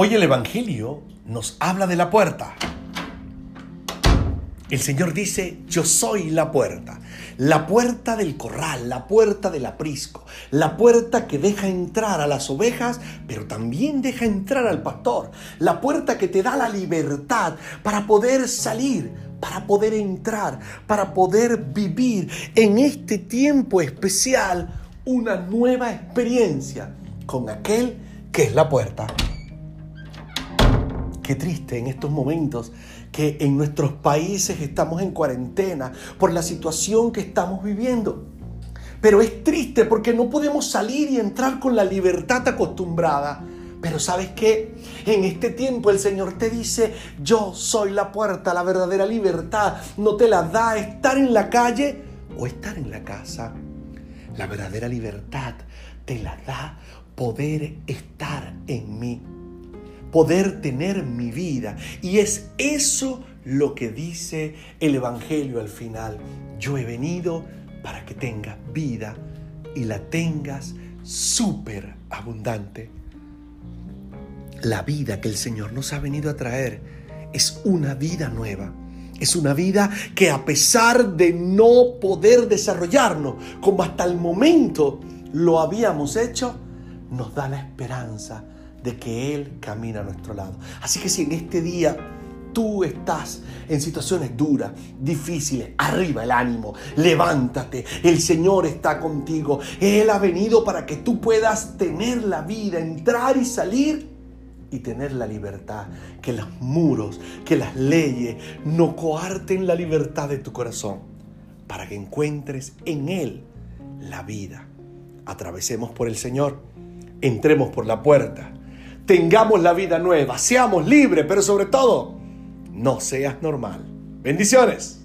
Hoy el Evangelio nos habla de la puerta. El Señor dice, yo soy la puerta. La puerta del corral, la puerta del aprisco, la puerta que deja entrar a las ovejas, pero también deja entrar al pastor. La puerta que te da la libertad para poder salir, para poder entrar, para poder vivir en este tiempo especial una nueva experiencia con aquel que es la puerta. Qué triste en estos momentos que en nuestros países estamos en cuarentena por la situación que estamos viviendo. Pero es triste porque no podemos salir y entrar con la libertad acostumbrada. Pero sabes qué? En este tiempo el Señor te dice, yo soy la puerta, la verdadera libertad. No te la da estar en la calle o estar en la casa. La verdadera libertad te la da poder estar en mí poder tener mi vida. Y es eso lo que dice el Evangelio al final. Yo he venido para que tengas vida y la tengas súper abundante. La vida que el Señor nos ha venido a traer es una vida nueva. Es una vida que a pesar de no poder desarrollarnos como hasta el momento lo habíamos hecho, nos da la esperanza de que Él camina a nuestro lado. Así que si en este día tú estás en situaciones duras, difíciles, arriba el ánimo, levántate, el Señor está contigo. Él ha venido para que tú puedas tener la vida, entrar y salir y tener la libertad. Que los muros, que las leyes no coarten la libertad de tu corazón, para que encuentres en Él la vida. Atravesemos por el Señor, entremos por la puerta tengamos la vida nueva, seamos libres, pero sobre todo, no seas normal. Bendiciones.